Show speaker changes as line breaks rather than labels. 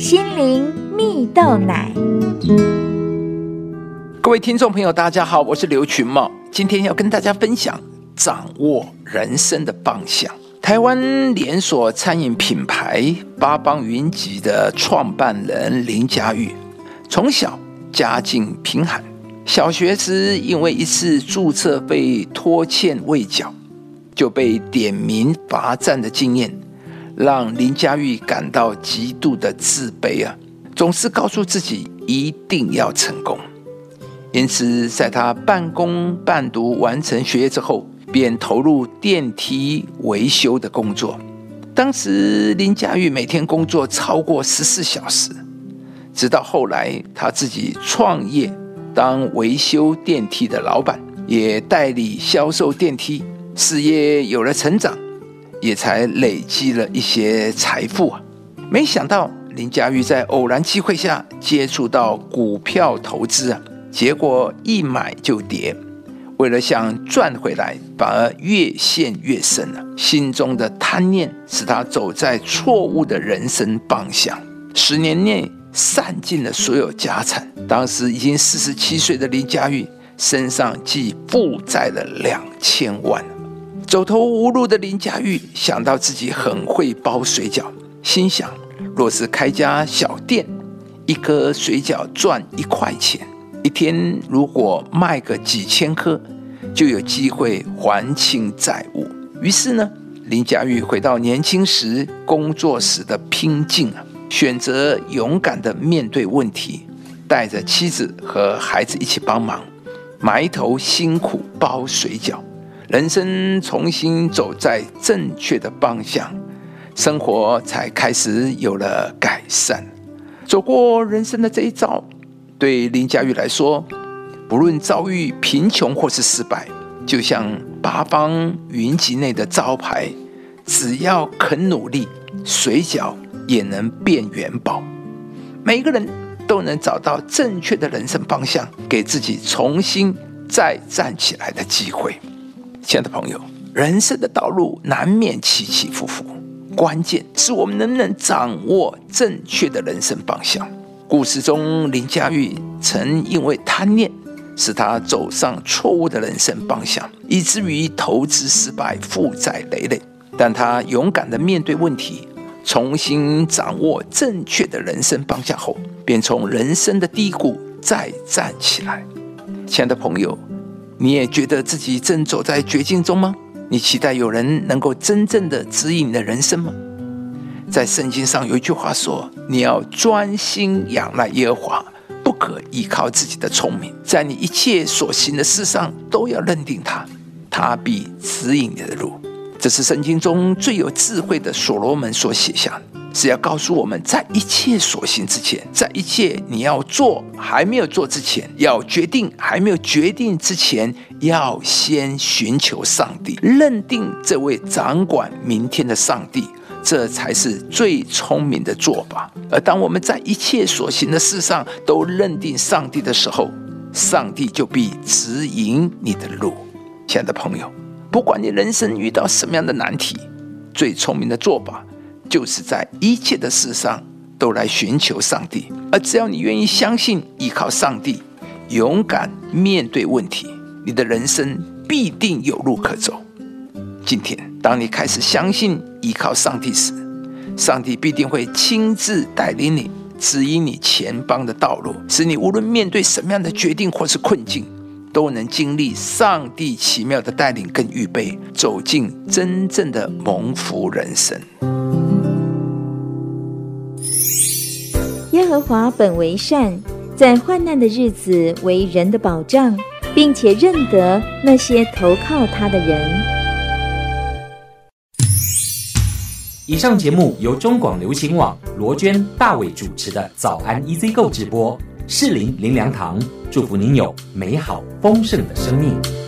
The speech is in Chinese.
心灵蜜豆奶。
各位听众朋友，大家好，我是刘群茂，今天要跟大家分享掌握人生的方向。台湾连锁餐饮品牌八邦云集的创办人林佳玉，从小家境贫寒，小学时因为一次注册费拖欠未缴，就被点名罚站的经验，让林家玉感到极度的自卑啊！总是告诉自己一定要成功。因此，在他半工半读完成学业之后，便投入电梯维修的工作。当时林佳玉每天工作超过十四小时，直到后来他自己创业当维修电梯的老板，也代理销售电梯，事业有了成长，也才累积了一些财富啊！没想到林佳玉在偶然机会下接触到股票投资啊！结果一买就跌，为了想赚回来，反而越陷越深了。心中的贪念使他走在错误的人生方向，十年内散尽了所有家产。当时已经四十七岁的林佳玉身上既负债了两千万。走投无路的林佳玉想到自己很会包水饺，心想若是开家小店，一颗水饺赚一块钱。一天如果卖个几千颗，就有机会还清债务。于是呢，林佳玉回到年轻时工作时的拼劲啊，选择勇敢的面对问题，带着妻子和孩子一起帮忙，埋头辛苦包水饺，人生重新走在正确的方向，生活才开始有了改善。走过人生的这一遭。对林佳玉来说，不论遭遇贫穷或是失败，就像八方云集内的招牌，只要肯努力，水饺也能变元宝。每个人都能找到正确的人生方向，给自己重新再站起来的机会。亲爱的朋友，人生的道路难免起起伏伏，关键是我们能不能掌握正确的人生方向。故事中，林佳玉曾因为贪念，使他走上错误的人生方向，以至于投资失败、负债累累。但他勇敢地面对问题，重新掌握正确的人生方向后，便从人生的低谷再站起来。亲爱的朋友，你也觉得自己正走在绝境中吗？你期待有人能够真正的指引你的人生吗？在圣经上有一句话说：“你要专心仰赖耶和华，不可依靠自己的聪明，在你一切所行的事上都要认定他，他必指引你的路。”这是圣经中最有智慧的所罗门所写下的，是要告诉我们在一切所行之前，在一切你要做还没有做之前，要决定还没有决定之前，要先寻求上帝，认定这位掌管明天的上帝。这才是最聪明的做法。而当我们在一切所行的事上都认定上帝的时候，上帝就必指引你的路。亲爱的朋友，不管你人生遇到什么样的难题，最聪明的做法就是在一切的事上都来寻求上帝。而只要你愿意相信、依靠上帝，勇敢面对问题，你的人生必定有路可走。今天，当你开始相信、依靠上帝时，上帝必定会亲自带领你，指引你前方的道路，使你无论面对什么样的决定或是困境，都能经历上帝奇妙的带领跟预备，走进真正的蒙福人生。
耶和华本为善，在患难的日子为人的保障，并且认得那些投靠他的人。
以上节目由中广流行网罗娟、大伟主持的《早安 EZ 购》直播，适林林良堂祝福您有美好丰盛的生命。